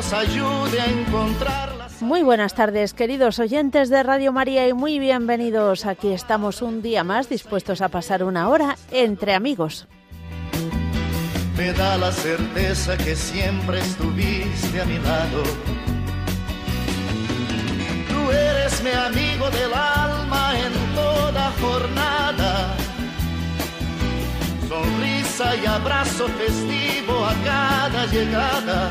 nos ayude a encontrarlas. Muy buenas tardes, queridos oyentes de Radio María, y muy bienvenidos. Aquí estamos un día más dispuestos a pasar una hora entre amigos. Me da la certeza que siempre estuviste a mi lado. Tú eres mi amigo del alma en toda jornada. Sonrisa y abrazo festivo a cada llegada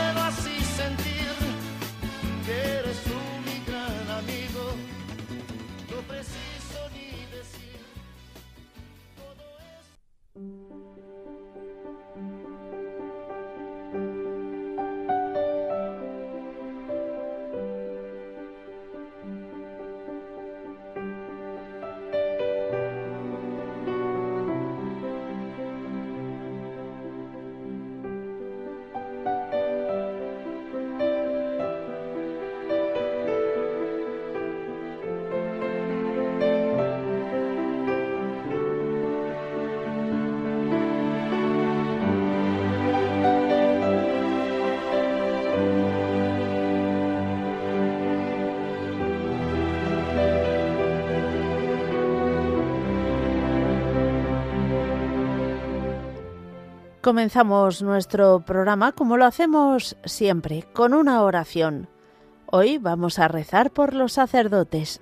Comenzamos nuestro programa como lo hacemos siempre, con una oración. Hoy vamos a rezar por los sacerdotes.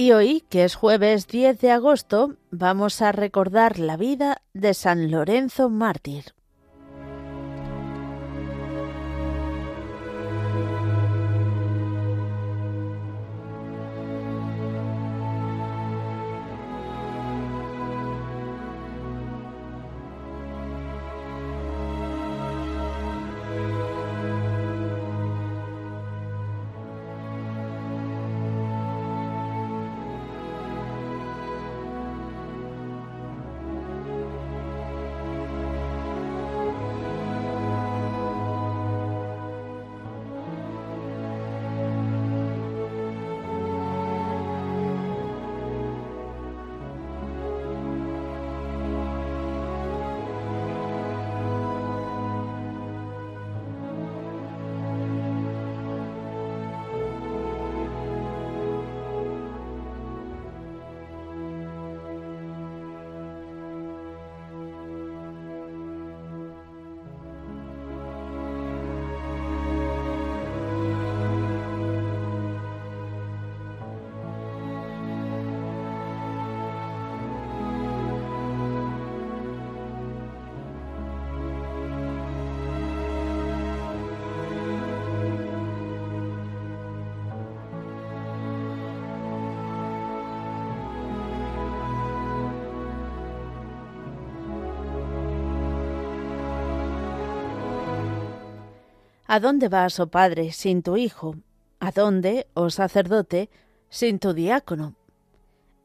Y hoy, que es jueves 10 de agosto, vamos a recordar la vida de San Lorenzo Mártir. ¿A dónde vas, oh Padre, sin tu Hijo? ¿A dónde, oh sacerdote, sin tu diácono?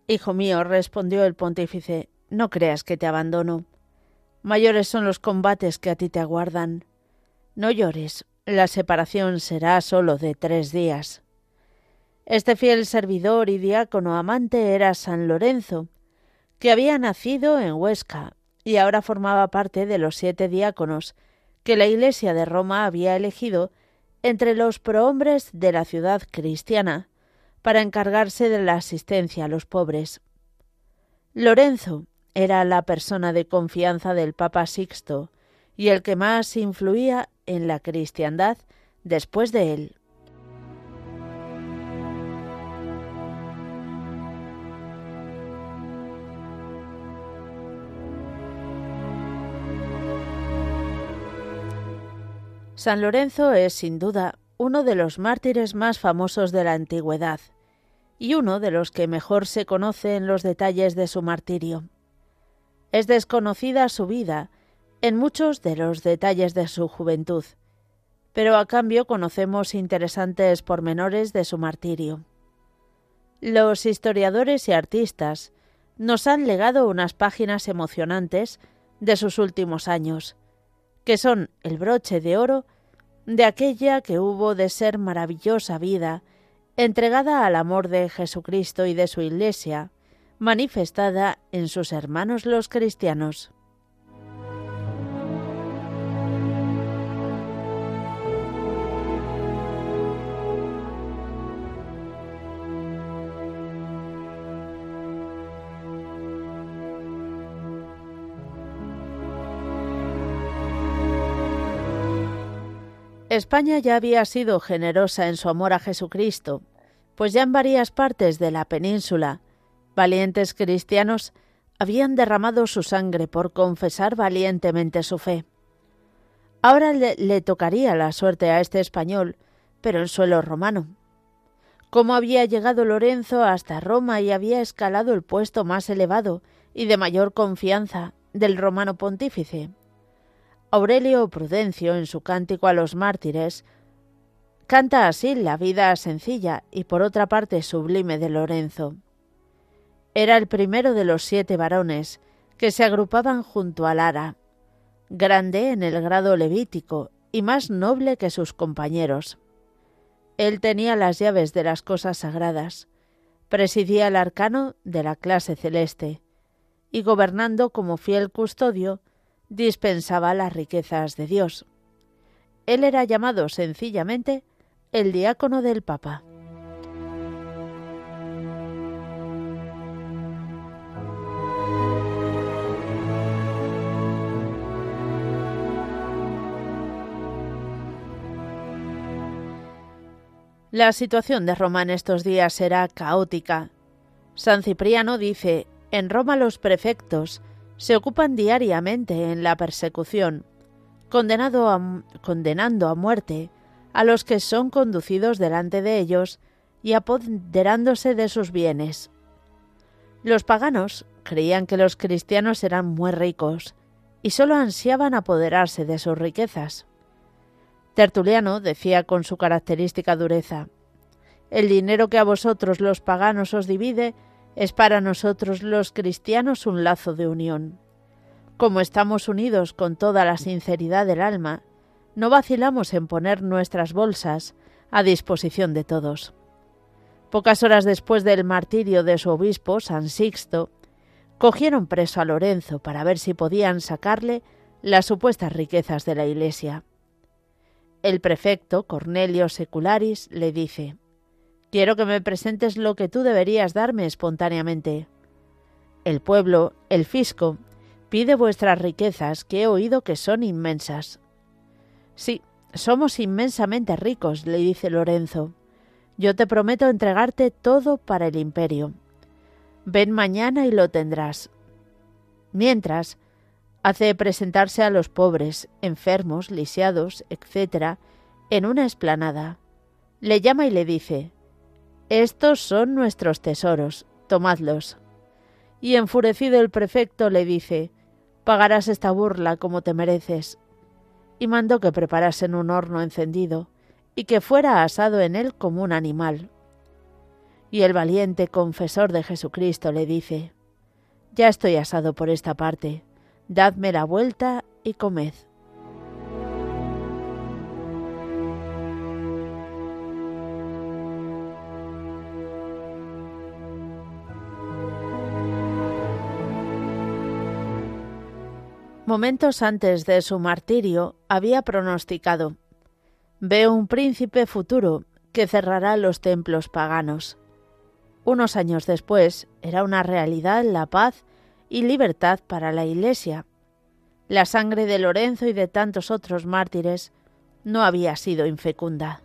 Hijo mío, respondió el pontífice, no creas que te abandono. Mayores son los combates que a ti te aguardan. No llores, la separación será sólo de tres días. Este fiel servidor y diácono amante era San Lorenzo, que había nacido en Huesca y ahora formaba parte de los siete diáconos que la Iglesia de Roma había elegido entre los prohombres de la ciudad cristiana para encargarse de la asistencia a los pobres. Lorenzo era la persona de confianza del Papa Sixto y el que más influía en la cristiandad después de él. San Lorenzo es, sin duda, uno de los mártires más famosos de la antigüedad y uno de los que mejor se conoce en los detalles de su martirio. Es desconocida su vida en muchos de los detalles de su juventud, pero a cambio conocemos interesantes pormenores de su martirio. Los historiadores y artistas nos han legado unas páginas emocionantes de sus últimos años, que son el broche de oro de aquella que hubo de ser maravillosa vida, entregada al amor de Jesucristo y de su Iglesia, manifestada en sus hermanos los cristianos. España ya había sido generosa en su amor a Jesucristo, pues ya en varias partes de la península, valientes cristianos habían derramado su sangre por confesar valientemente su fe. Ahora le, tocaría la suerte a este español, pero en suelo romano. ¿Cómo había llegado Lorenzo hasta Roma y había escalado el puesto más elevado y de mayor confianza del romano pontífice? Aurelio Prudencio, en su cántico a los mártires, canta así la vida sencilla y por otra parte sublime de Lorenzo. Era el primero de los siete varones que se agrupaban junto al ara, grande en el grado levítico y más noble que sus compañeros. Él tenía las llaves de las cosas sagradas, presidía el arcano de la clase celeste, y gobernando como fiel custodio, dispensaba las riquezas de Dios. Él era llamado sencillamente el diácono del Papa. La situación de Roma en estos días era caótica. San Cipriano dice, en Roma los prefectos se ocupan diariamente en la persecución, condenando a muerte a los que son conducidos delante de ellos y apoderándose de sus bienes. Los paganos creían que los cristianos eran muy ricos y sólo ansiaban apoderarse de sus riquezas. Tertuliano decía con su característica dureza, El dinero que a vosotros los paganos os divide es para nosotros los cristianos un lazo de unión. Como estamos unidos con toda la sinceridad del alma, no vacilamos en poner nuestras bolsas a disposición de todos. Pocas horas después del martirio de su obispo, San Sixto, cogieron preso a Lorenzo para ver si podían sacarle las supuestas riquezas de la iglesia. El prefecto, Cornelio Secularis, le dice, Quiero que me presentes lo que tú deberías darme espontáneamente. El pueblo, el fisco, pide vuestras riquezas, que he oído que son inmensas. Sí, somos inmensamente ricos, le dice Lorenzo. Yo te prometo entregarte todo para el imperio. Ven mañana y lo tendrás. Mientras, hace presentarse a los pobres, enfermos, lisiados, etc., en una esplanada. Le llama y le dice, Estos son nuestros tesoros, tomadlos. Y enfurecido el prefecto le dice, Pagarás esta burla como te mereces. Y mandó que preparasen un horno encendido, y que fuera asado en él como un animal. Y el valiente confesor de Jesucristo le dice, Ya estoy asado por esta parte, dadme la vuelta y comed. Momentos antes de su martirio había pronosticado Veo un príncipe futuro que cerrará los templos paganos. Unos años después era una realidad la paz y libertad para la Iglesia. La sangre de Lorenzo y de tantos otros mártires no había sido infecunda.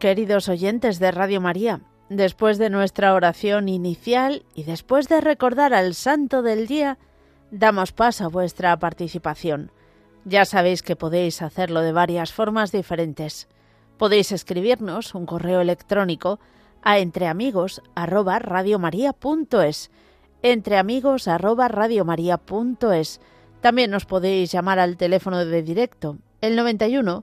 Queridos oyentes de Radio María, después de nuestra oración inicial y después de recordar al Santo del Día, damos paso a vuestra participación. Ya sabéis que podéis hacerlo de varias formas diferentes. Podéis escribirnos un correo electrónico a entreamigos@radiomaria.es, entreamigos@radiomaria.es. También nos podéis llamar al teléfono de directo, el 91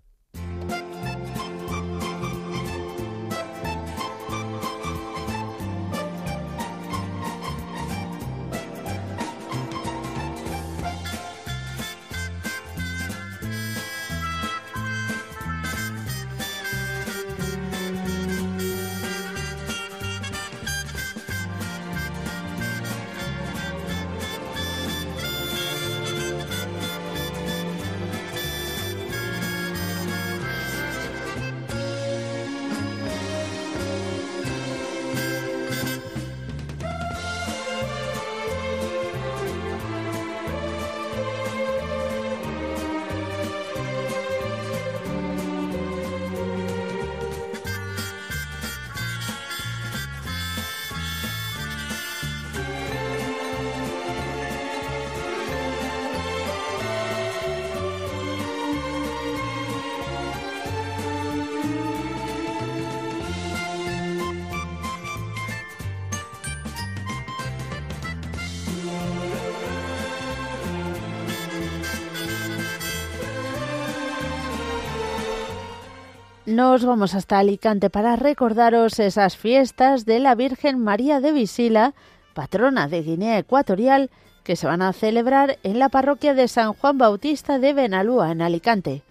Nos vamos hasta Alicante para recordaros esas fiestas de la Virgen María de Visila, patrona de Guinea Ecuatorial, que se van a celebrar en la parroquia de San Juan Bautista de Benalúa, en Alicante.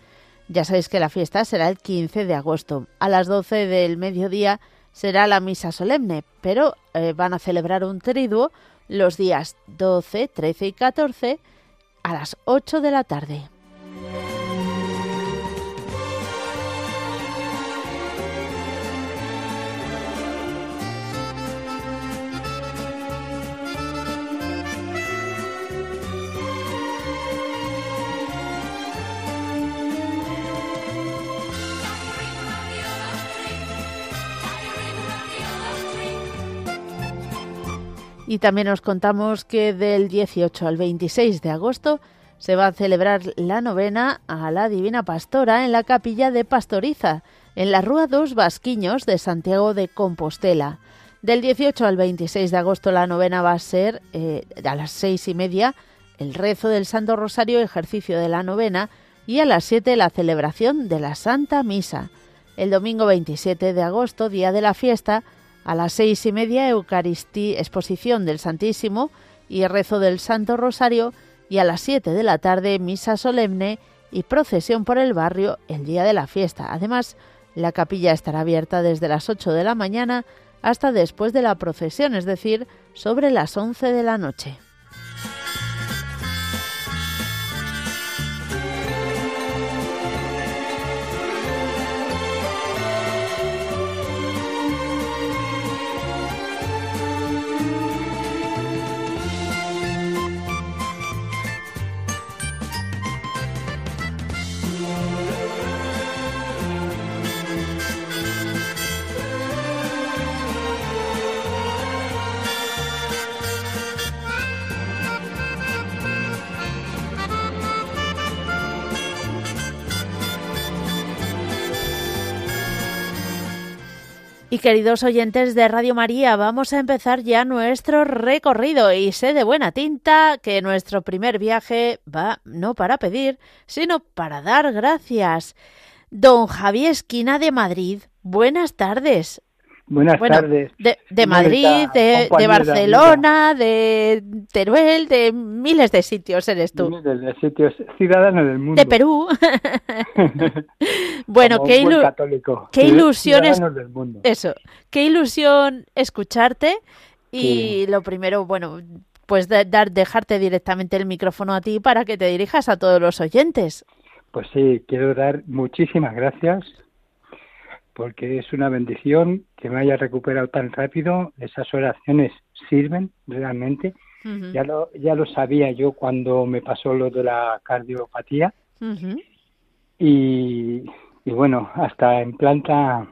Ya sabéis que la fiesta será el 15 de agosto. A las 12 del mediodía será la misa solemne, pero eh, van a celebrar un triduo los días 12, 13 y 14 a las 8 de la tarde. Y también os contamos que del 18 al 26 de agosto se va a celebrar la novena a la Divina Pastora en la capilla de Pastoriza, en la Rúa dos Vasquiños de Santiago de Compostela. Del 18 al 26 de agosto la novena va a ser eh, a las seis y media el rezo del Santo Rosario, ejercicio de la novena, y a las 7 la celebración de la Santa Misa. El domingo 27 de agosto, día de la fiesta, a las seis y media, Eucaristía, exposición del Santísimo y rezo del Santo Rosario. Y a las siete de la tarde, misa solemne y procesión por el barrio el día de la fiesta. Además, la capilla estará abierta desde las ocho de la mañana hasta después de la procesión, es decir, sobre las once de la noche. Queridos oyentes de Radio María, vamos a empezar ya nuestro recorrido y sé de buena tinta que nuestro primer viaje va no para pedir, sino para dar gracias. Don Javier Esquina de Madrid, buenas tardes. Buenas tardes. De, Madrid, de, Barcelona, de Teruel, de miles de sitios eres tú. Miles de sitios, ciudadano del mundo. De Perú. bueno, qué, qué ilusión es... Eso, qué ilusión escucharte y lo primero, bueno, pues dar, dejarte directamente el micrófono a ti para que te dirijas a todos los oyentes. Pues sí, quiero dar muchísimas gracias porque es una bendición que me haya recuperado tan rápido. Esas oraciones sirven realmente. Ya lo ya lo sabía yo cuando me pasó lo de la cardiopatía. y, y bueno, hasta en planta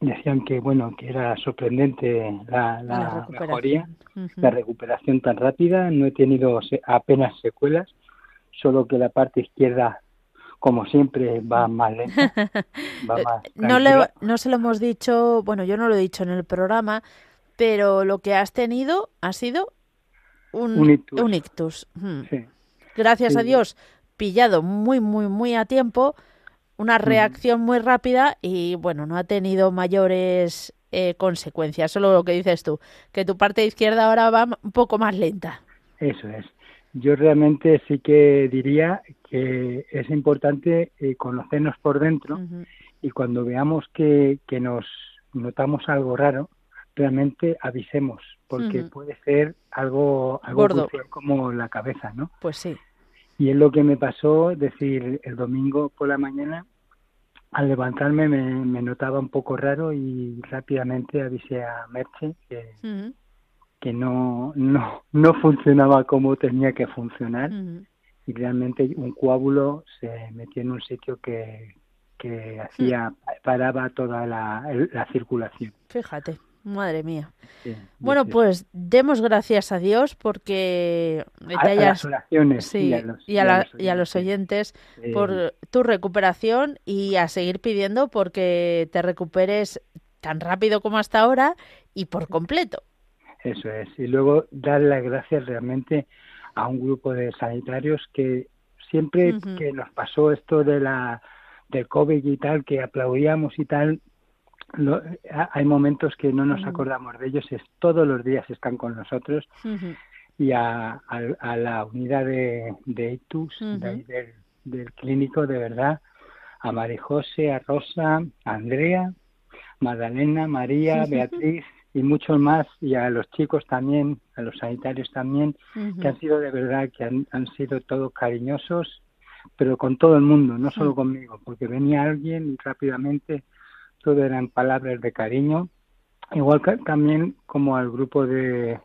decían que bueno que era sorprendente la, la, mejoría, la recuperación tan rápida. No he tenido apenas secuelas, solo que la parte izquierda como siempre, va más lento. no, no se lo hemos dicho, bueno, yo no lo he dicho en el programa, pero lo que has tenido ha sido un, ictus. Gracias a Dios, pillado muy, muy, muy a tiempo, una reacción muy rápida y, bueno, no ha tenido mayores eh, consecuencias. Solo lo que dices tú, que tu parte izquierda ahora va un poco más lenta. Eso es. Yo realmente sí que diría que es importante eh, conocernos por dentro y cuando veamos que, que nos notamos algo raro, realmente avisemos, porque puede ser algo, algo como la cabeza, ¿no? Pues sí. Y es lo que me pasó, decir, el domingo por la mañana, al levantarme me, notaba un poco raro y rápidamente avisé a Merche que, que no, no, no funcionaba como tenía que funcionar y realmente un coágulo se metió en un sitio que, que hacía, paraba toda la, la circulación. Fíjate. Madre mía. bueno, pues demos gracias a Dios porque te hayas... oraciones y, a los, y, a los, oyentes por tu recuperación y a seguir pidiendo porque te recuperes tan rápido como hasta ahora y por completo. Eso es. Y luego dar las gracias realmente a un grupo de sanitarios que siempre que nos pasó esto de la del COVID y tal, que aplaudíamos y tal, hay momentos que no nos acordamos de ellos, es, todos los días están con nosotros y a, la unidad de, de del, clínico, de verdad, a María José, a Rosa, a Andrea, Magdalena, María, Beatriz y muchos más, y a los chicos también, a los sanitarios también, que han sido de verdad, que han, han sido todos cariñosos, pero con todo el mundo, no solo conmigo, porque venía alguien y rápidamente todo eran palabras de cariño, igual que también como al grupo de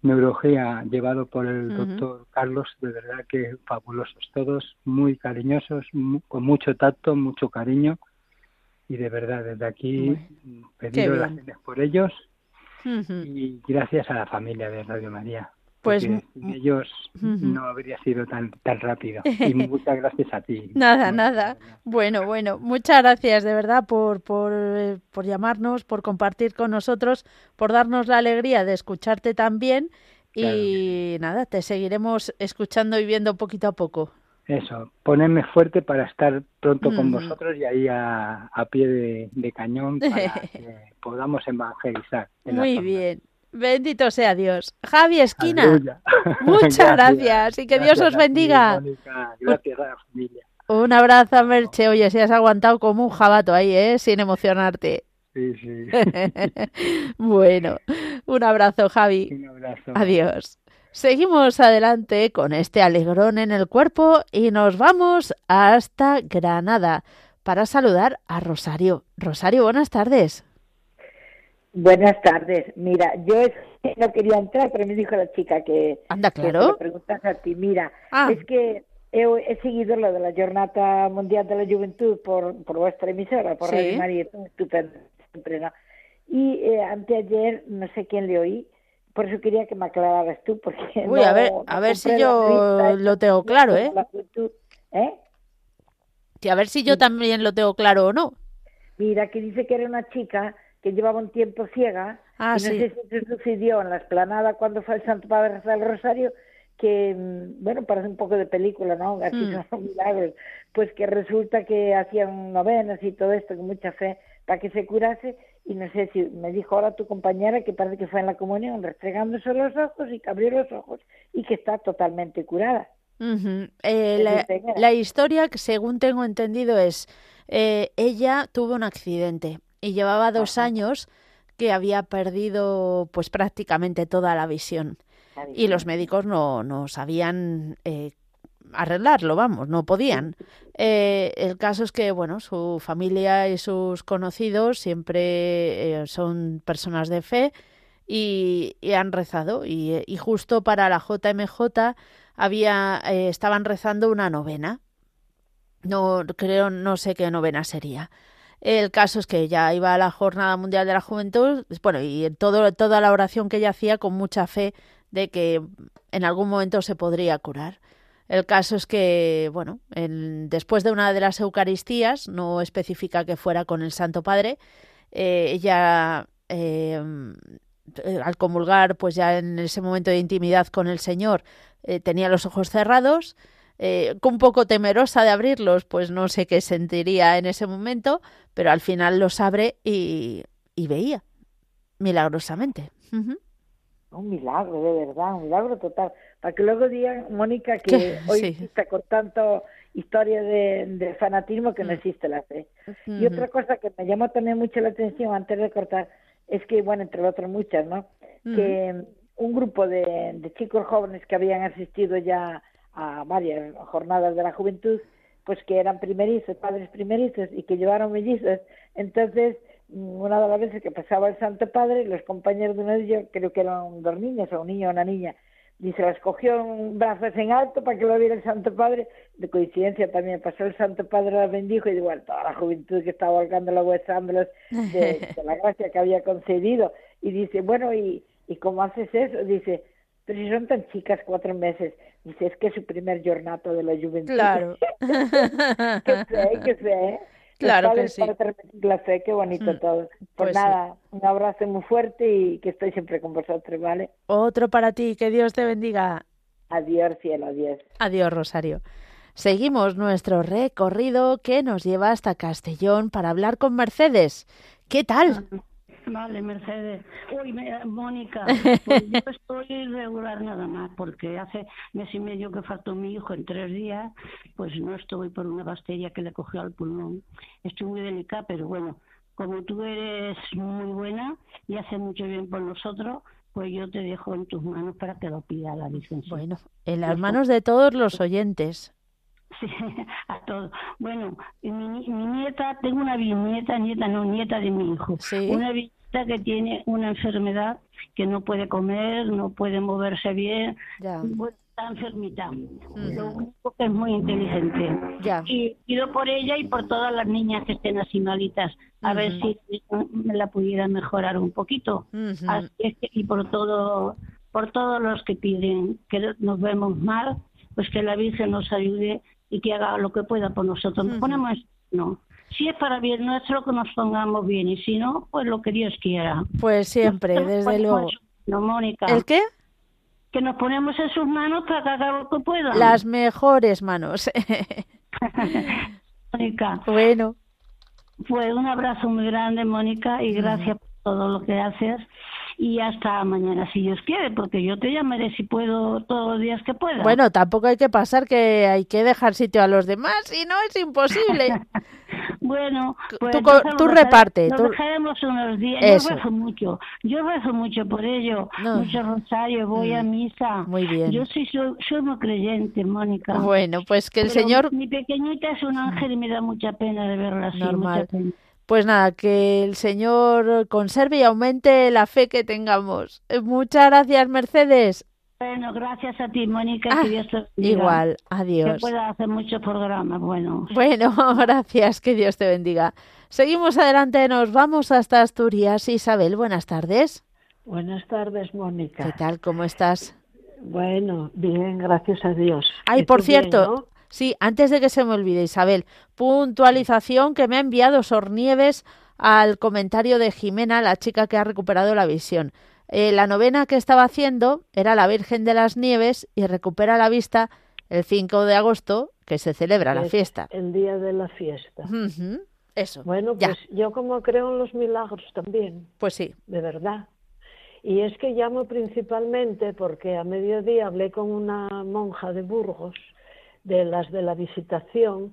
neurología llevado por el doctor Carlos, de verdad que fabulosos todos, muy cariñosos, con mucho tacto, mucho cariño y de verdad desde aquí pedir oraciones por ellos y gracias a la familia de Radio María. Pues sin ellos no habría sido tan tan rápido. Y muchas gracias a ti. Nada, nada. Bueno, bueno, muchas gracias de verdad por, por, eh, por llamarnos, por compartir con nosotros, por darnos la alegría de escucharte también. Y nada, te seguiremos escuchando y viendo poquito a poco. Eso, ponerme fuerte para estar pronto con vosotros y ahí a, a pie de, de, cañón para que podamos evangelizar. Muy bien. Bendito sea Dios. Javi Esquina, muchas gracias. y que Dios os bendiga. gracias a la familia. Un abrazo, Merche. Oye, si has aguantado como un jabato ahí, ¿eh? Sin emocionarte. Sí, sí. bueno, un abrazo, Javi. Un abrazo. Adiós. Seguimos adelante con este alegrón en el cuerpo y nos vamos hasta Granada para saludar a Rosario. Rosario, buenas tardes. Buenas tardes. Mira, yo no quería entrar, pero me dijo la chica que. Anda, claro. Que preguntas a ti. Mira, ah. es que he, seguido lo de la Jornada Mundial de la Juventud por, por vuestra emisora, por Radio María, estupendo, siempre, ¿no? Y eh, anteayer, no sé quién le oí, por eso quería que me aclararas tú, porque. Uy, a ver, a ver si yo lo tengo claro, ¿eh? ¿Eh? Sí, a ver si yo también lo tengo claro o no. Mira, que dice que era una chica que llevaba un tiempo ciega, ah, y no sé si se sucedió en la esplanada cuando fue el Santo Padre rezar el Rosario, que, mm, bueno, parece un poco de película, ¿no? Aquí mm. son milagros, pues que resulta que hacían novenas y todo esto con mucha fe para que se curase, y no sé si me dijo ahora tu compañera que parece que fue en la comunión restregándose los ojos y que abrió los ojos y que está totalmente curada. eh, la, la, historia, según tengo entendido, es eh, ella tuvo un accidente y llevaba dos años que había perdido pues prácticamente toda la visión. Y los médicos no, no sabían eh, arreglarlo, vamos, no podían. Eh, el caso es que, bueno, su familia y sus conocidos siempre eh, son personas de fe y, han rezado. Y, y, justo para la JMJ había, estaban rezando una novena. No creo, no sé qué novena sería. El caso es que ya iba a la Jornada Mundial de la Juventud, bueno, y todo, toda la oración que ella hacía con mucha fe de que en algún momento se podría curar. El caso es que, bueno, después de una de las Eucaristías, no especifica que fuera con el Santo Padre, eh, ella eh, al comulgar, pues ya en ese momento de intimidad con el Señor, eh, tenía los ojos cerrados, un poco temerosa de abrirlos, pues no sé qué sentiría en ese momento, pero al final los abre y, veía, milagrosamente. Un milagro, de verdad, un milagro total. Para que luego digan, Mónica, que hoy está con tanto historia de, fanatismo que no existe la fe. Y otra cosa que me llamó también mucho la atención antes de cortar es que, bueno, entre otras muchas, ¿no? Que un grupo de, de, chicos jóvenes que habían asistido ya a varias jornadas de la juventud, pues que eran primerizos, padres primerizos y que llevaron mellizos. Entonces, mm, una de las veces que pasaba el Santo Padre, los compañeros de uno de ellos, creo que eran dos niños, o un niño o una niña, y se las cogió en brazos en alto para que lo viera el Santo Padre. De coincidencia también pasó el Santo Padre, la bendijo y igual toda la juventud que estaba volcando la de, de la gracia que había concedido. Y dice, bueno, ¿y, ¿y cómo haces eso? Dice, pero si son tan chicas, cuatro meses, dice, es que es su primer jornato de la juventud. Claro. que sé, que sé. Claro que sí. La fe, qué bonito mm, todo. Pues, pues nada, un abrazo muy fuerte y que estoy siempre con vosotros, ¿vale? Otro para ti, que Dios te bendiga. Adiós, cielo, adiós. Adiós, Rosario. Seguimos nuestro recorrido que nos lleva hasta Castellón para hablar con Mercedes. ¿Qué tal? Vale, Mercedes. Uy, Mónica, pues yo estoy regular nada más, porque hace mes y medio que faltó mi hijo en tres días, pues no estoy por una bacteria que le cogió al pulmón. Estoy muy delicada, pero bueno, como tú eres muy buena y haces mucho bien por nosotros, pues yo te dejo en tus manos para que lo pida la licencia. Bueno, en las manos de todos los oyentes. Sí, a todos. Bueno, mi, mi, nieta, tengo una bisnieta, nieta, no, nieta de mi hijo. ¿Sí? Una bisnieta que tiene una enfermedad que no puede comer, no puede moverse bien. Ya. está enfermita. Lo único que es muy inteligente. Ya. Y pido por ella y por todas las niñas que estén así malitas, a ver si me la pudiera mejorar un poquito. Así es que, y por todo por todos los que piden que nos vemos mal, pues que la Virgen nos ayude y que haga lo que pueda por nosotros. Nos ponemos, no. Si es para bien nuestro, que nos pongamos bien, y si no, pues lo que Dios quiera. Pues siempre, desde luego. No, Mónica. ¿El qué? Que nos ponemos en sus manos para que haga lo que pueda. Las mejores manos. Mónica. Bueno. Pues un abrazo muy grande, Mónica, y gracias por todo lo que haces y hasta mañana si Dios quiere, porque yo te llamaré si puedo todos los días que pueda. Bueno, tampoco hay que pasar que hay que dejar sitio a los demás, si no es imposible. bueno, pues tú, tú reparte. Nos dejaremos unos días. Yo rezo mucho, yo rezo mucho por ello, mucho rosario, voy a misa. Muy bien. Yo sí soy, soy muy creyente, Mónica. Bueno, pues que el Señor... Mi pequeñita es un ángel y me da mucha pena de verla así. Normal. Pues nada, que el Señor conserve y aumente la fe que tengamos. Eh, muchas gracias, Mercedes. Bueno, gracias a ti, Mónica. Ah, que Dios te bendiga. Igual, adiós. Que pueda hacer muchos programas bueno. Bueno, gracias, que Dios te bendiga. Seguimos adelante, nos vamos hasta Asturias. Isabel, buenas tardes. Buenas tardes, Mónica. ¿Qué tal? ¿Cómo estás? Bueno, bien, gracias a Dios. Ay, por cierto, Sí, antes de que se me olvide, Isabel, puntualización que me ha enviado Sornieves al comentario de Jimena, la chica que ha recuperado la visión. Eh, la novena que estaba haciendo era la Virgen de las Nieves y recupera la vista el 5 de agosto, que se celebra la fiesta. El día de la fiesta. Eso. Bueno, pues yo como creo en los milagros también. Pues sí. De verdad. Y es que llamo principalmente porque a mediodía hablé con una monja de Burgos de las de la visitación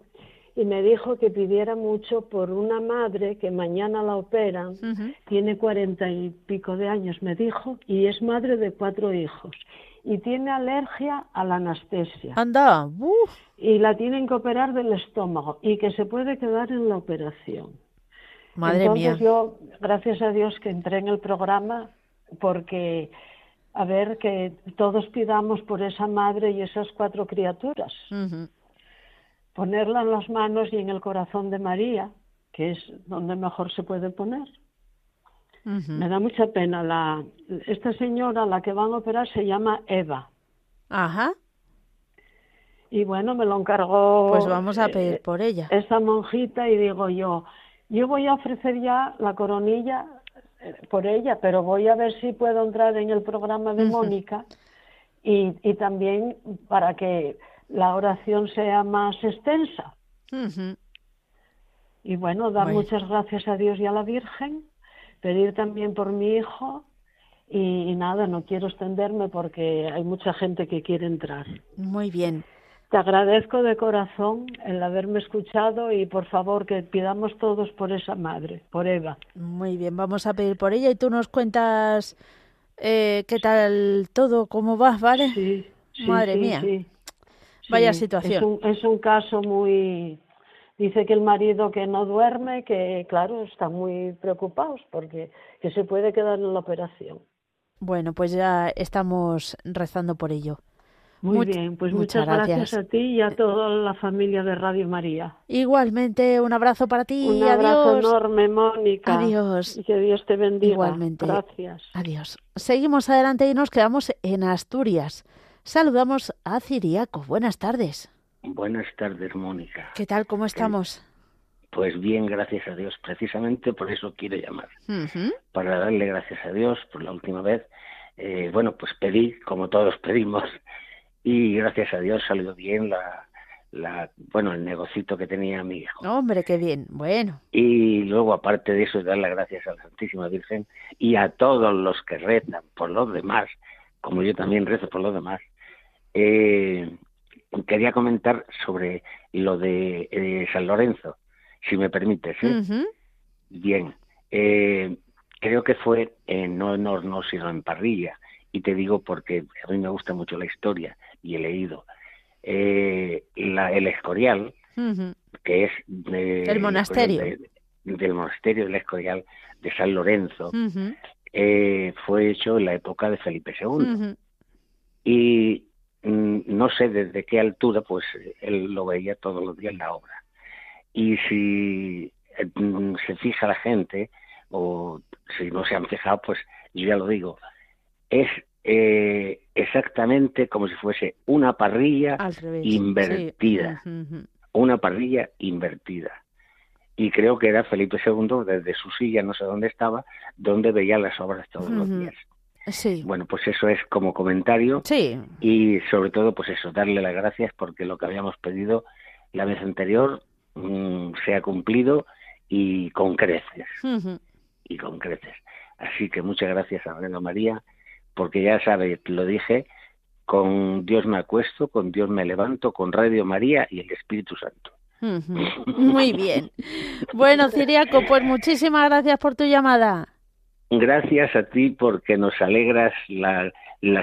y me dijo que pidiera mucho por una madre que mañana la operan, tiene cuarenta y pico de años, me dijo, y es madre de cuatro hijos. Y tiene alergia a la anestesia. Anda, Y la tienen que operar del estómago y que se puede quedar en la operación. Madre Entonces yo, gracias a Dios que entré en el programa porque a ver que todos pidamos por esa madre y esas cuatro criaturas. Ponerla en las manos y en el corazón de María, que es donde mejor se puede poner. Me da mucha pena. La, esta señora, la que van a operar, se llama Eva. Ajá. Y bueno, me lo encargó. Pues vamos a pedir por ella. Esa monjita y digo yo, yo voy a ofrecer ya la coronilla por ella, pero voy a ver si puedo entrar en el programa de Mónica y, y también para que la oración sea más extensa. Y bueno, dar muchas gracias a Dios y a la Virgen, pedir también por mi hijo y, y, nada, no quiero extenderme porque hay mucha gente que quiere entrar. Muy bien. Te agradezco de corazón el haberme escuchado y por favor que pidamos todos por esa madre, por Eva. Muy bien, vamos a pedir por ella y tú nos cuentas eh, qué tal todo, cómo vas, ¿vale? Sí. Madre sí, mía. Vaya situación. Es un, es un caso muy... Dice que el marido que no duerme, que claro, están muy preocupados porque que se puede quedar en la operación. Bueno, pues ya estamos rezando por ello. Muy bien, pues muchas, gracias. a ti y a toda la familia de Radio María. Igualmente, un abrazo para ti. Un abrazo enorme, Mónica. Adiós. Y que Dios te bendiga. Igualmente. Gracias. Adiós. Seguimos adelante y nos quedamos en Asturias. Saludamos a Ciriaco. Buenas tardes. Buenas tardes, Mónica. ¿Qué tal? ¿Cómo estamos? Pues bien, gracias a Dios. Precisamente por eso quiero llamar. Para darle gracias a Dios por la última vez. Eh, bueno, pues pedí, como todos pedimos, y gracias a Dios salió bien la, la, bueno, el negocito que tenía mi hijo. Hombre, qué bien, bueno. Y luego, aparte de eso, dar las gracias a la Santísima Virgen y a todos los que rezan por los demás, como yo también rezo por los demás, eh, quería comentar sobre lo de eh, San Lorenzo, si me permites. ¿eh? Bien, eh, creo que fue no en horno, sino en parrilla. Y te digo porque a mí me gusta mucho la historia y he leído. Eh, el Escorial, que es el monasterio. del monasterio del Escorial de San Lorenzo, eh, fue hecho en la época de Felipe II. Y mm, no sé desde qué altura, pues él lo veía todos los días en la obra. Y si mm, se fija la gente, o si no se han fijado, pues yo ya lo digo, es eh, exactamente como si fuese una parrilla invertida. Una parrilla invertida. Y creo que era Felipe II, desde su silla, no sé dónde estaba, donde veía las obras todos los días. Sí. Bueno, pues eso es como comentario. Sí. Y sobre todo, pues eso, darle las gracias porque lo que habíamos pedido la vez anterior mm, se ha cumplido y con creces. Y con creces. Así que muchas gracias a María porque ya sabe, lo dije, con Dios me acuesto, con Dios me levanto, con Radio María y el Espíritu Santo. Muy bien. Bueno, Ciriaco, pues muchísimas gracias por tu llamada. Gracias a ti porque nos alegras la,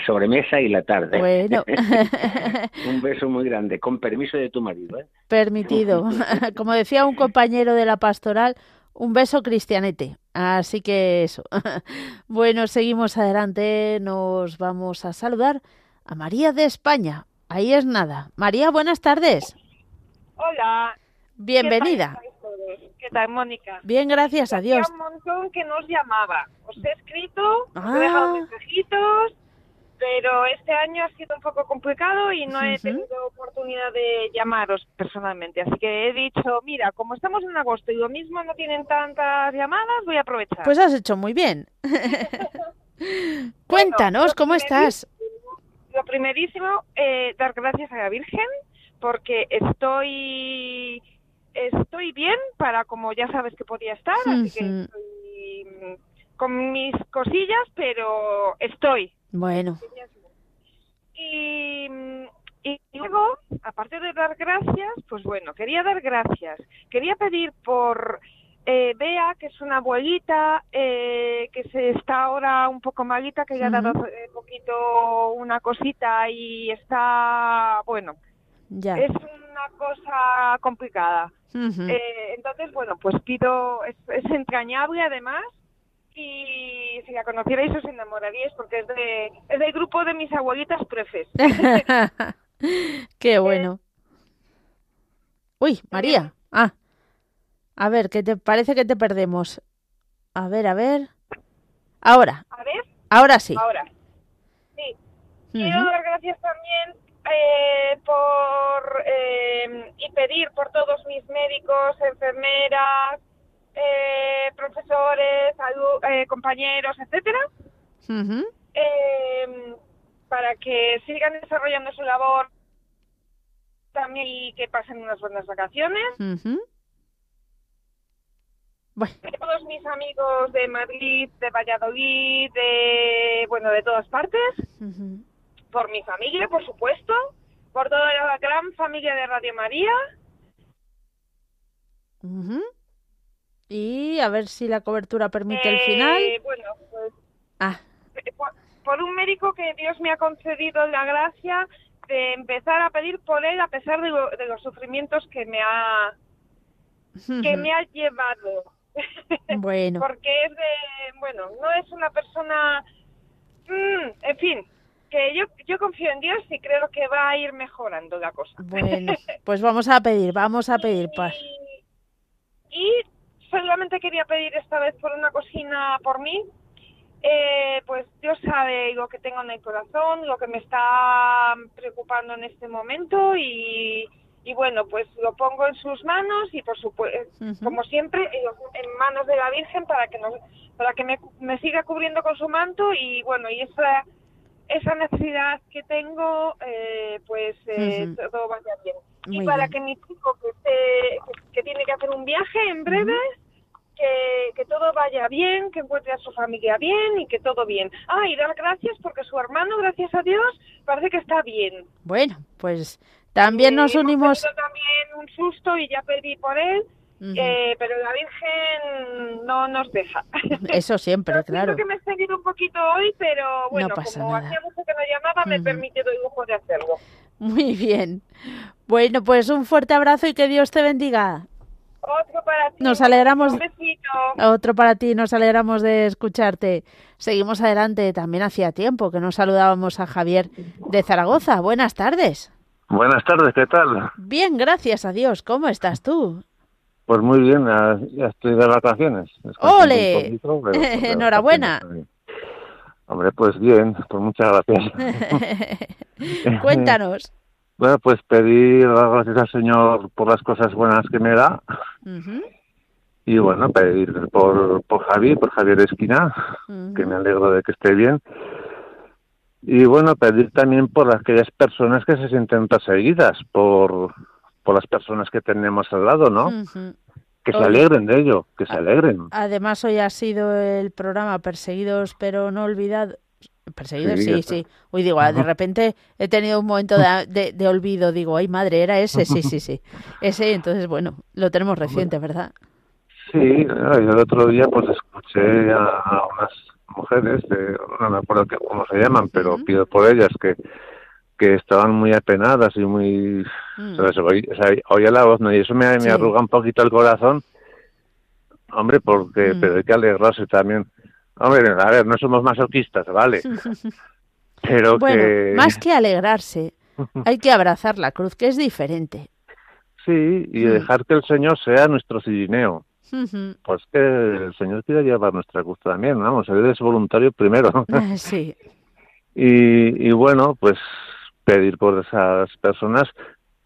sobremesa y la tarde. Bueno. un beso muy grande, con permiso de tu marido. ¿eh? Permitido. Como decía un compañero de la pastoral, un beso cristianete. Así que eso. bueno, seguimos adelante. Nos vamos a saludar a María de España. Ahí es nada. María, buenas tardes. Hola. Bienvenida. ¿Qué tal, Mónica? Bien, gracias a Dios. un montón que nos llamaba. Os he escrito, os he dejado ah. mensajitos pero este año ha sido un poco complicado y no he tenido oportunidad de llamaros personalmente. Así que he dicho, mira, como estamos en agosto y lo mismo no tienen tantas llamadas, voy a aprovechar. Pues has hecho muy bien. Cuéntanos, ¿cómo estás? Lo primerísimo, eh, dar gracias a la Virgen porque estoy estoy bien para como ya sabes que podía estar, así que estoy con mis cosillas, pero estoy. Bueno. Y, luego, aparte de dar gracias, pues bueno, quería dar gracias. Quería pedir por eh, Bea, que es una abuelita, eh, que se está ahora un poco malita, que ya ha dado hace poquito una cosita y está, bueno, ya. es una cosa complicada. Eh, entonces, bueno, pues pido, es, es entrañable además, y si la conocierais os enamoraríais porque es de es del grupo de mis abuelitas prefes. Qué bueno. Uy, María. Ah. A ver, que te parece que te perdemos. A ver, a ver. Ahora. A ver. Ahora sí. Ahora. Sí. Quiero dar gracias también eh, por eh, y pedir por todos mis médicos, enfermeras, eh, profesores, eh, compañeros, etcétera, eh, para que sigan desarrollando su labor también y que pasen unas buenas vacaciones. Todos mis amigos de Madrid, de Valladolid, de bueno, de todas partes, por mi familia, por supuesto, por toda la gran familia de Radio María. Y a ver si la cobertura permite el final. Eh, bueno, pues. Ah. Eh, por, un médico que Dios me ha concedido la gracia de empezar a pedir por él a pesar de, los sufrimientos que me ha que me ha llevado. Bueno. Porque es de, bueno, no es una persona, mm, en fin, que yo, yo confío en Dios y creo que va a ir mejorando la cosa. Bueno, pues vamos a pedir, vamos a pedir paz. Y, y solamente quería pedir esta vez por una cocina por mí. Eh, pues Dios sabe lo que tengo en el corazón, lo que me está preocupando en este momento y, bueno, pues lo pongo en sus manos y por supuesto, como siempre, en, manos de la Virgen para que nos, para que me, siga cubriendo con su manto y bueno, y esa esa necesidad que tengo, eh, pues eh, todo vaya bien. y para que mi chico que, que, tiene que hacer un viaje en breve, que, que, todo vaya bien, que encuentre a su familia bien y que todo bien. Ah, y dar gracias porque su hermano, gracias a Dios, parece que está bien. Bueno, pues también nos unimos. también un susto y ya pedí por él eh, pero la Virgen no nos deja. Eso siempre, claro. Creo que me he seguido un poquito hoy, pero bueno, como hacía mucho que no llamaba, me permite el lujo de hacerlo. Muy bien. Bueno, pues un fuerte abrazo y que Dios te bendiga. Otro para ti. Nos alegramos. Un besito. Otro para ti, nos alegramos de escucharte. Seguimos adelante. También hacía tiempo que nos saludábamos a Javier de Zaragoza. Buenas tardes. Buenas tardes, ¿qué tal? Bien, gracias a Dios. ¿Cómo estás tú? Pues muy bien, ya estoy de vacaciones. ¡Ole! Enhorabuena. Hombre, pues bien, pues muchas gracias. Cuéntanos. Bueno, pues pedir gracias al Señor por las cosas buenas que me da. Y bueno, pedir por, por Javi, por Javier Esquina, que me alegro de que esté bien. Y bueno, pedir también por aquellas personas que se sienten perseguidas por, por las personas que tenemos al lado, ¿no? Que se alegren de ello, que se alegren. Además, hoy ha sido el programa Perseguidos pero no olvidados. Perseguidos, sí, sí. Hoy digo, de repente he tenido un momento de, de, olvido. Digo, ay madre, era ese, sí, sí, sí. Ese, entonces, bueno, lo tenemos reciente, ¿verdad? Sí, el otro día pues escuché a, unas mujeres, no me acuerdo cómo se llaman, pero pido por ellas que que estaban muy apenadas y muy... Mm. O sea, oía la voz, ¿no? Y eso me, arruga un poquito el corazón. Hombre, porque... Mm. Pero hay que alegrarse también. Hombre, a ver, no somos masoquistas, ¿vale? pero bueno, más que alegrarse, hay que abrazar la cruz, que es diferente. Sí, y mm. dejar que el Señor sea nuestro cirineo. Pues que el Señor quiere llevar nuestra cruz también, vamos, él es voluntario primero. sí. Y, y bueno, pues pedir por esas personas,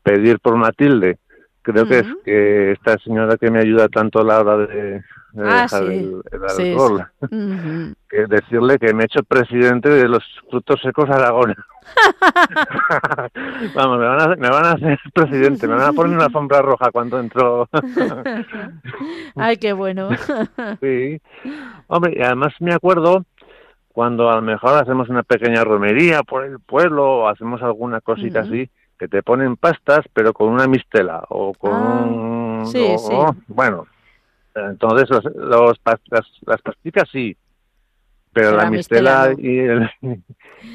pedir por Matilde. Creo que es que esta señora que me ayuda tanto a la hora de, ah, dejar el, alcohol, que decirle que me he hecho presidente de los frutos secos Aragón. Vamos, me van, a, me van a hacer presidente, me van a poner una alfombra roja cuando entro. Ay, qué bueno. sí. Hombre, y además me acuerdo cuando a lo mejor hacemos una pequeña romería por el pueblo o hacemos alguna cosita así, que te ponen pastas pero con una mistela o con... Ah, sí, sí. bueno, entonces los, los las, las pastitas sí, pero la, mistela, y,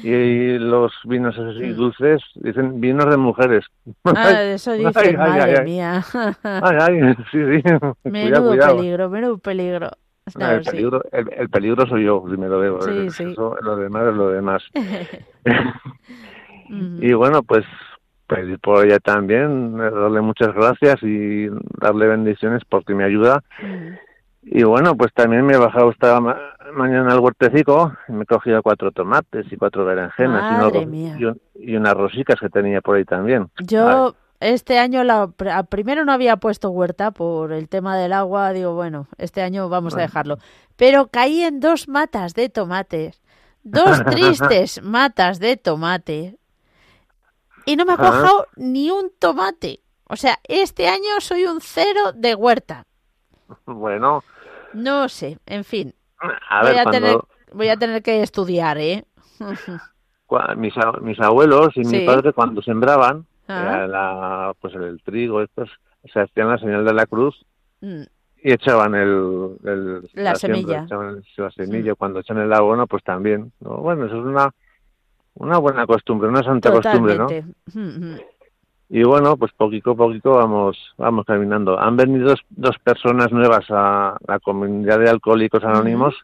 y, los vinos así mm. dulces dicen vinos de mujeres. Ah, eso dicen, madre mía. Ay, sí, sí. Menudo peligro, menudo peligro el, peligro, el, peligro soy yo, si me lo veo. lo demás es lo demás. y bueno, pues pedir por ella también, darle muchas gracias y darle bendiciones porque me ayuda. Y bueno, pues también me he bajado esta mañana al huertecico y me he cogido cuatro tomates y cuatro berenjenas y, unas rositas que tenía por ahí también. Yo este año la, primero no había puesto huerta por el tema del agua, digo, bueno, este año vamos a dejarlo. Pero caí en dos matas de tomates, dos tristes matas de tomate, y no me ha cojado ni un tomate. O sea, este año soy un cero de huerta. Bueno. No sé, en fin. voy, a tener, voy a tener que estudiar, ¿eh? mis, mis abuelos y mi padre cuando sembraban, la, pues el trigo, estos, se hacían la señal de la cruz mm. y echaban el, la, semilla. la semilla. Cuando echan el abono, pues también. ¿no? Bueno, eso es una, una buena costumbre, una santa costumbre, ¿no? Y bueno, pues poquito a poquito vamos, vamos caminando. Han venido dos, personas nuevas a la comunidad de alcohólicos anónimos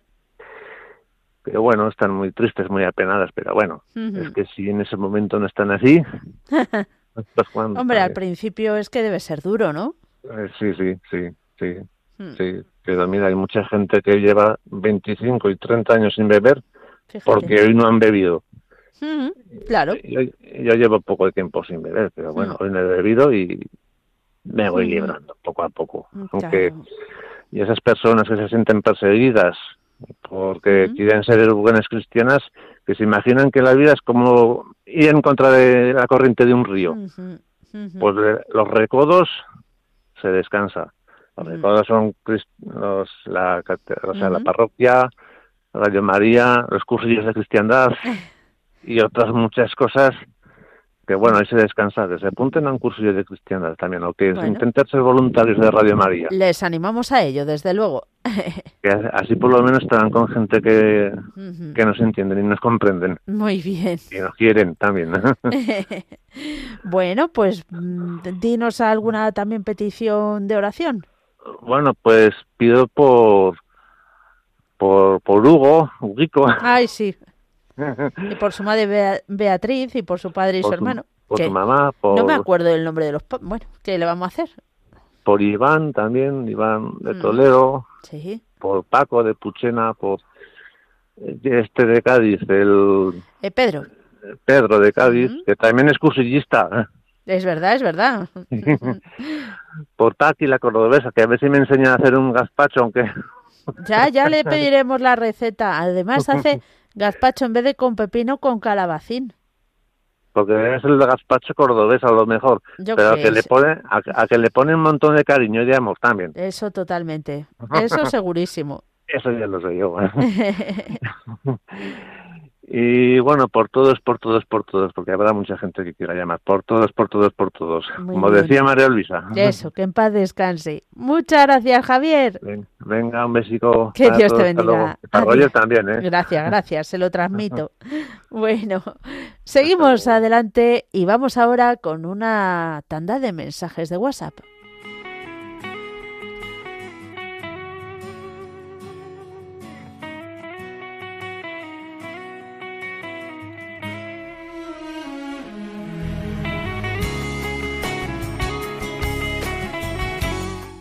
que bueno, están muy tristes, muy apenadas, pero bueno, es que si en ese momento no están así, Hombre, al principio es que debe ser duro, ¿no? Eh, sí, sí, sí, sí, hmm. sí. Pero mira, hay mucha gente que lleva 25 y 30 años sin beber porque hoy no han bebido. Hmm, claro. Yo, llevo poco de tiempo sin beber, pero bueno, hoy no he bebido y me voy librando poco a poco. Aunque y esas personas que se sienten perseguidas porque quieren ser buenas cristianas, que se imaginan que la vida es como ir en contra de la corriente de un río. Pues los recodos se descansa. Los recodos son los, la, o sea, la parroquia, Radio María, los cursillos de cristiandad y otras muchas cosas que bueno, ahí se descansa, que se apunten a un curso de cristiandad también, o que intenten ser voluntarios de Radio María. Les animamos a ello, desde luego. que así por lo menos estarán con gente que, que nos entienden y nos comprenden. Muy bien. Y nos quieren también. bueno, pues dinos alguna también petición de oración. Bueno, pues pido por por, por Hugo, Huguico. Ay, sí. Y por su madre Beatriz y por su padre y su hermano. Por su mamá, por... No me acuerdo del nombre de los... Bueno, ¿qué le vamos a hacer? Por Iván también, Iván de mm. Toledo. Sí. Por Paco de Puchena, por este de Cádiz, el... Eh, Pedro. Pedro de Cádiz, que también es cursillista. Es verdad, es verdad. por Taqui, la cordobesa, que a ver si me enseña a hacer un gazpacho, aunque... Ya, ya le pediremos la receta. Además hace Gazpacho en vez de con pepino, con calabacín. Porque es el gazpacho cordobés a lo mejor. pero que le pone, a, que le pone un montón de cariño y amor también. Eso totalmente. Eso segurísimo. Eso ya lo sé yo. Y bueno, por todos, por todos, por todos, porque habrá mucha gente que quiera llamar. Por todos, por todos, por todos. Como decía María Luisa. Eso, que en paz descanse. Muchas gracias, Javier. Venga, un besico. Que Dios te bendiga. Roger también, ¿eh? Gracias, gracias, se lo transmito. bueno, seguimos adelante y vamos ahora con una tanda de mensajes de WhatsApp.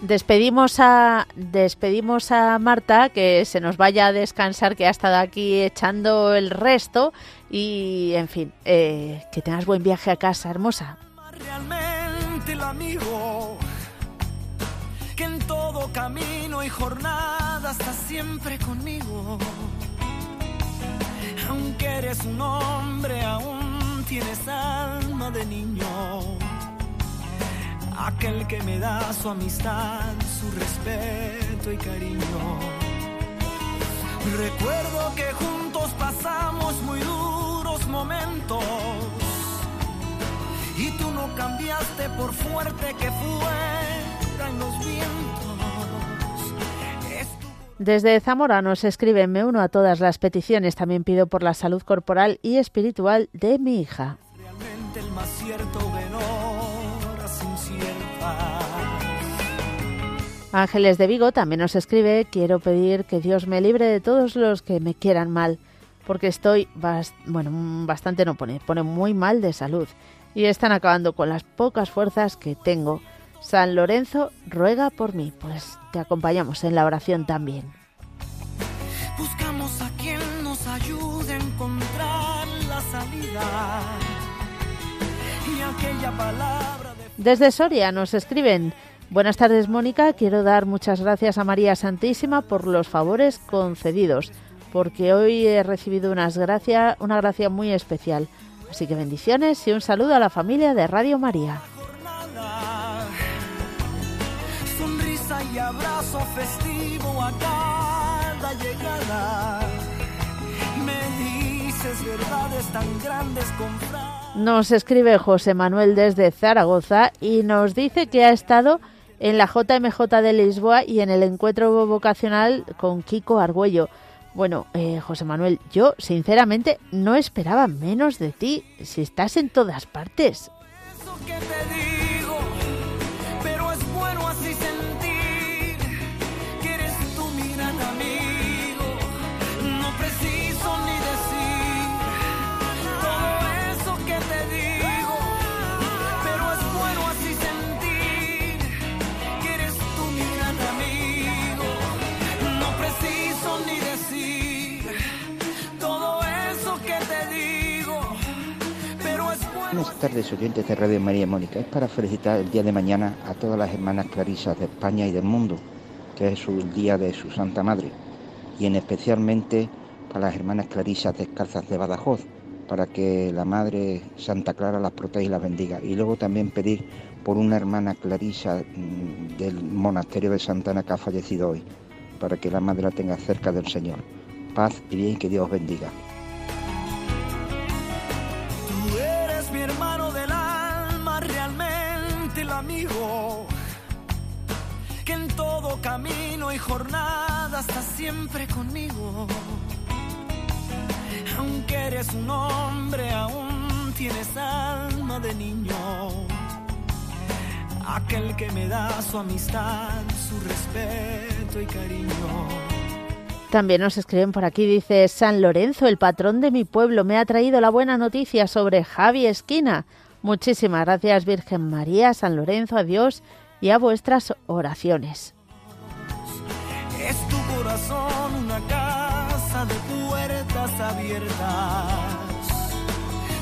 Despedimos a, despedimos a Marta, que se nos vaya a descansar, que ha estado aquí echando el resto. Y, en fin, eh, que tengas buen viaje a casa, hermosa. Realmente el amigo, que en todo camino y jornada está siempre conmigo. Aunque eres un hombre, aún tienes alma de niño aquel que me da su amistad, su respeto y cariño. Recuerdo que juntos pasamos muy duros momentos y tú no cambiaste por fuerte que fueran los vientos. Desde Zamora nos escribe, me uno a todas las peticiones, también pido por la salud corporal y espiritual de mi hija. Realmente el más cierto Ángeles de Vigo también nos escribe, quiero pedir que Dios me libre de todos los que me quieran mal, porque estoy, bueno, bastante no pone, pone muy mal de salud y están acabando con las pocas fuerzas que tengo. San Lorenzo ruega por mí, pues te acompañamos en la oración también. Buscamos a quien nos ayude a encontrar la salida y aquella palabra Desde Soria nos escriben, Buenas tardes, Mónica. Quiero dar muchas gracias a María Santísima por los favores concedidos, porque hoy he recibido unas gracia, una gracia muy especial. Así que bendiciones y un saludo a la familia de Radio María. Nos escribe José Manuel desde Zaragoza y nos dice que ha estado en la JMJ de Lisboa y en el encuentro vocacional con Kiko Argüello. Bueno, eh, José Manuel, yo sinceramente no esperaba menos de ti si estás en todas partes. Buenas tardes, oyentes de Radio María Mónica. Es para felicitar el día de mañana a todas las hermanas clarisas de España y del mundo, que es el día de su Santa Madre, y en especialmente a las hermanas Clarisas Descalzas de Badajoz para que la Madre Santa Clara las proteja y las bendiga. Y luego también pedir por una hermana Clarisa mm, del monasterio de Santana que ha fallecido hoy, para que la Madre la tenga cerca del Señor. Paz y bien, que Dios bendiga. Y jornada está siempre conmigo aunque eres un hombre, aún tienes alma de niño. Aquel que me da su amistad, su respeto y cariño. También nos escriben por aquí, dice San Lorenzo, el patrón de mi pueblo, me ha traído la buena noticia sobre Javi Esquina. Muchísimas gracias Virgen María, San Lorenzo, a Dios y a vuestras oraciones. Corazón una casa de puertas abiertas.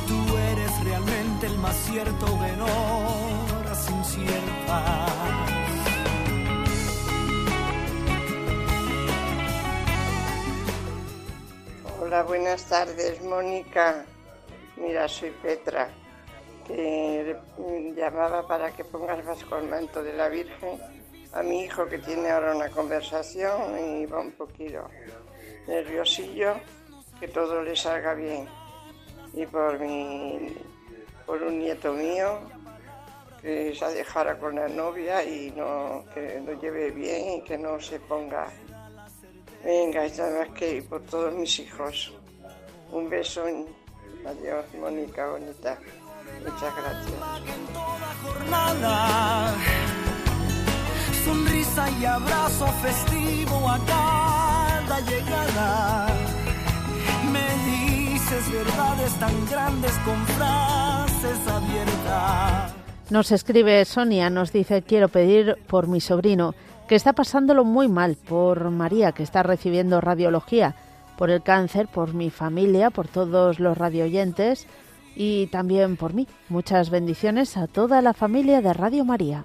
Tú eres realmente el más cierto de horas inciertas. Hola, buenas tardes, Mónica. Mira, soy Petra, que llamaba para que pongas bajo el manto de la Virgen a mi hijo que tiene ahora una conversación y va un poquito nerviosillo, que todo le salga bien. Y por mi, por un nieto mío que se dejara con la novia y no, que lo lleve bien y que no se ponga. Venga, y más que por todos mis hijos. Un beso. Adiós, Mónica bonita. Muchas gracias sonrisa y abrazo festivo a cada llegada. Me dices verdades tan grandes con frases abiertas. Nos escribe Sonia, nos dice quiero pedir por mi sobrino que está pasándolo muy mal, por María que está recibiendo radiología, por el cáncer, por mi familia, por todos los radioyentes y también por mí. Muchas bendiciones a toda la familia de Radio María.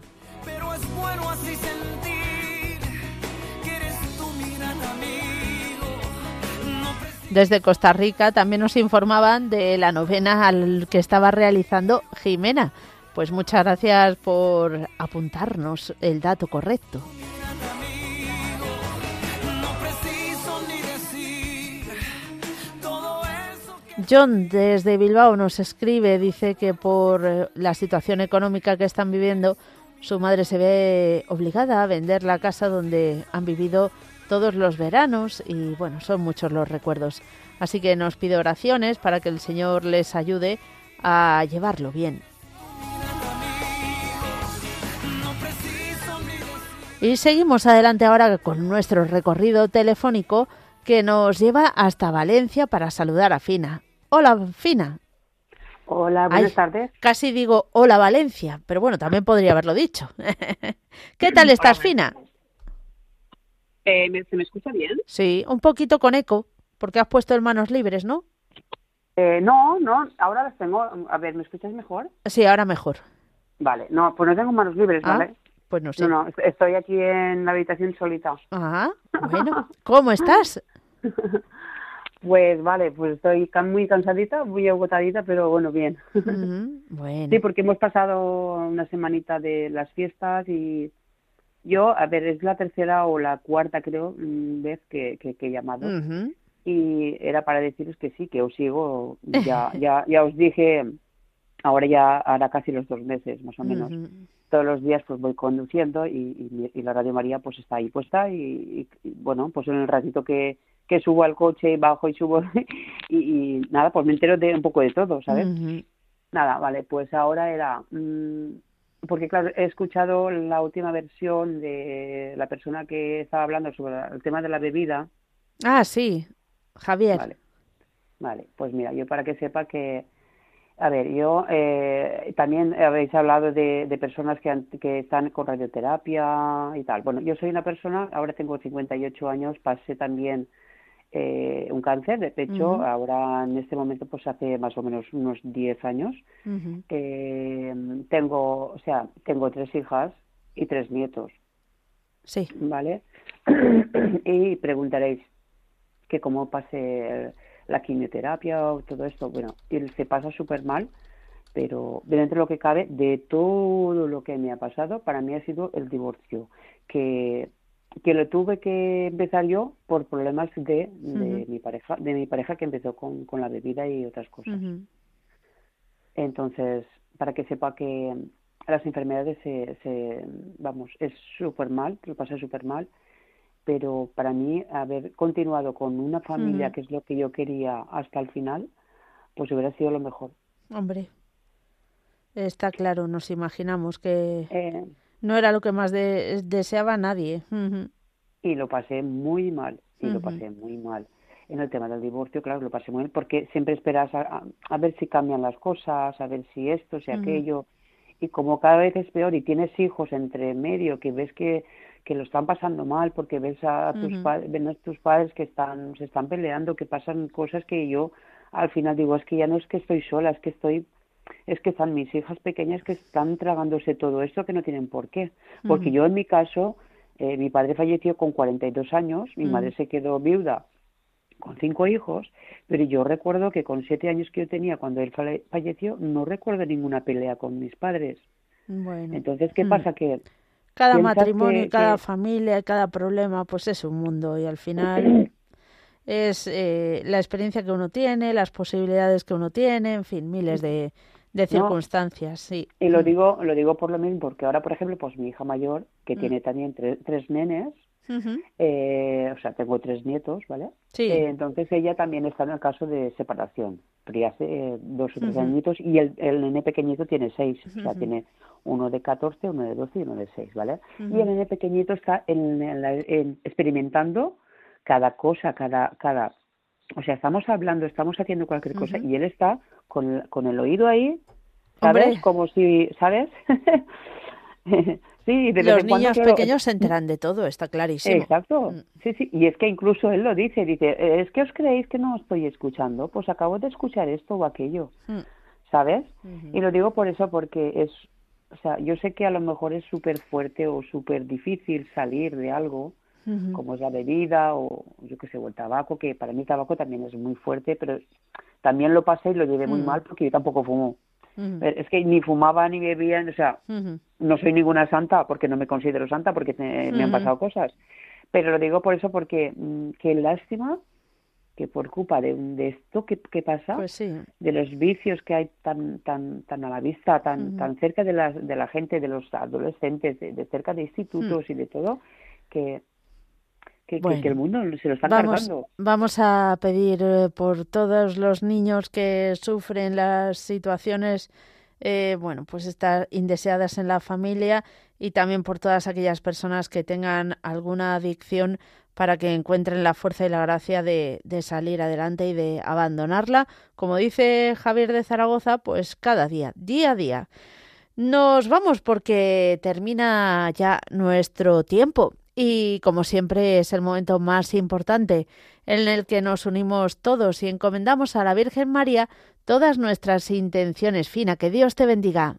Desde Costa Rica también nos informaban de la novena al que estaba realizando Jimena. Pues muchas gracias por apuntarnos el dato correcto. John desde Bilbao nos escribe, dice que por la situación económica que están viviendo, su madre se ve obligada a vender la casa donde han vivido todos los veranos y bueno, son muchos los recuerdos. Así que nos pide oraciones para que el Señor les ayude a llevarlo bien. Y seguimos adelante ahora con nuestro recorrido telefónico que nos lleva hasta Valencia para saludar a Fina. Hola, Fina. Hola, buenas tardes. Casi digo hola Valencia, pero bueno, también podría haberlo dicho. ¿Qué tal estás, Fina? ¿Se me escucha bien? Sí, un poquito con eco, porque has puesto en manos libres, ¿no? Eh, no, no, ahora las tengo. A ver, ¿me escuchas mejor? Sí, ahora mejor. Vale, no, pues no tengo manos libres, ah, ¿vale? Pues no sé. No, no, estoy aquí en la habitación solita. Ah, bueno. ¿Cómo estás? Pues vale, pues estoy muy cansadita, muy agotadita, pero bueno, bien. bueno. Sí, porque hemos pasado una semanita de las fiestas y yo, a ver, es la tercera o la cuarta, creo, mm, vez que, que, he llamado. Y era para deciros que sí, que os sigo. Ya, ya, ya os dije, ahora ya hará casi los dos meses, más o menos. Todos los días pues voy conduciendo y, y, la Radio María pues está ahí puesta y, bueno, pues en el ratito que, que subo al coche, bajo y subo y, nada, pues me entero de un poco de todo, ¿sabes? Nada, vale, pues ahora era... Mm, porque claro, he escuchado la última versión de la persona que estaba hablando sobre el tema de la bebida. Ah, sí, Javier. Vale, vale. pues mira, yo para que sepa que, a ver, yo eh, también habéis hablado de, de personas que, que están con radioterapia y tal. Bueno, yo soy una persona, ahora tengo 58 años, pasé también eh, un cáncer de pecho, ahora en este momento pues hace más o menos unos 10 años. eh, tengo, o sea, tengo tres hijas y tres nietos. Sí. ¿Vale? y preguntaréis, que cómo pase la quimioterapia o todo esto. Bueno, él se pasa súper mal, pero dentro de lo que cabe, de todo lo que me ha pasado, para mí ha sido el divorcio, que que lo tuve que empezar yo por problemas de, de mi pareja de mi pareja que empezó con, con la bebida y otras cosas. Entonces para que sepa que las enfermedades se, se vamos es súper mal lo pasé súper mal pero para mí haber continuado con una familia que es lo que yo quería hasta el final pues hubiera sido lo mejor. Hombre está claro nos imaginamos que eh, no era lo que más deseaba nadie. Y lo pasé muy mal, y lo pasé muy mal. En el tema del divorcio, claro, lo pasé muy mal, porque siempre esperas a, ver si cambian las cosas, a ver si esto, si aquello. Y como cada vez es peor y tienes hijos entre medio que ves que, que lo están pasando mal porque ves a tus, ven a tus padres que están, se están peleando, que pasan cosas que yo al final digo, es que ya no es que estoy sola, es que estoy es que están mis hijas pequeñas que están tragándose todo esto que no tienen por qué. Porque yo en mi caso, eh, mi padre falleció con 42 años, mi madre se quedó viuda con cinco hijos, pero yo recuerdo que con siete años que yo tenía cuando él falleció, no recuerdo ninguna pelea con mis padres. Bueno. Entonces, ¿qué pasa? Que cada matrimonio, cada familia, cada problema, pues es un mundo y al final es eh, la experiencia que uno tiene, las posibilidades que uno tiene, en fin, miles de, de circunstancias, sí. Y lo digo, lo digo por lo mismo, porque ahora, por ejemplo, pues mi hija mayor, que mm. tiene también tres nenes, eh, o sea, tengo tres nietos, ¿vale? Sí. Eh, entonces ella también está en el caso de separación, pero hace dos o tres añitos, y el, el nene pequeñito tiene seis, o sea, tiene uno de 14, uno de 12 y uno de 6, ¿vale? Y el nene pequeñito está en, en, experimentando cada cosa, cada, cada, o sea, estamos hablando, estamos haciendo cualquier cosa y él está con, con el oído ahí, ¿sabes? Como si, ¿sabes? sí, de Los niños pequeños se enteran de todo, está clarísimo. Exacto, mm. sí, sí, y es que incluso él lo dice, dice, es que os creéis que no estoy escuchando, pues acabo de escuchar esto o aquello, mm. ¿sabes? Y lo digo por eso, porque es, o sea, yo sé que a lo mejor es súper fuerte o súper difícil salir de algo, como es la bebida o yo qué sé, o el tabaco, que para mí el tabaco también es muy fuerte, pero también lo pasé y lo llevé muy mal porque yo tampoco fumo. Es que ni fumaba ni bebía, o sea, no soy ninguna santa porque no me considero santa porque me han pasado cosas. Pero lo digo por eso porque mm, qué lástima que por culpa de, de esto que, que pasa, pues de los vicios que hay tan tan tan a la vista, tan tan cerca de la, de la gente, de los adolescentes, de, cerca de institutos y de todo, que que, el mundo se lo está vamos, Vamos a pedir eh, por todos los niños que sufren las situaciones, eh, bueno, pues estar indeseadas en la familia y también por todas aquellas personas que tengan alguna adicción para que encuentren la fuerza y la gracia de, de salir adelante y de abandonarla. Como dice Javier de Zaragoza, pues cada día, día a día. Nos vamos porque termina ya nuestro tiempo y como siempre es el momento más importante en el que nos unimos todos y encomendamos a la Virgen María todas nuestras intenciones. Fina, que Dios te bendiga.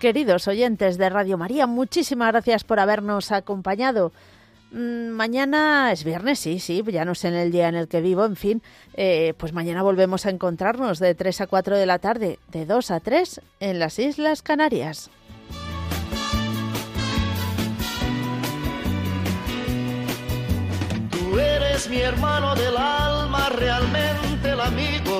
Queridos oyentes de Radio María, muchísimas gracias por habernos acompañado. Mm, mañana es viernes, sí, sí, ya no sé en el día en el que vivo, en fin, eh, pues mañana volvemos a encontrarnos de 3 a 4 de la tarde, de 2 a 3 en las Islas Canarias. Tú eres mi hermano del alma, realmente el amigo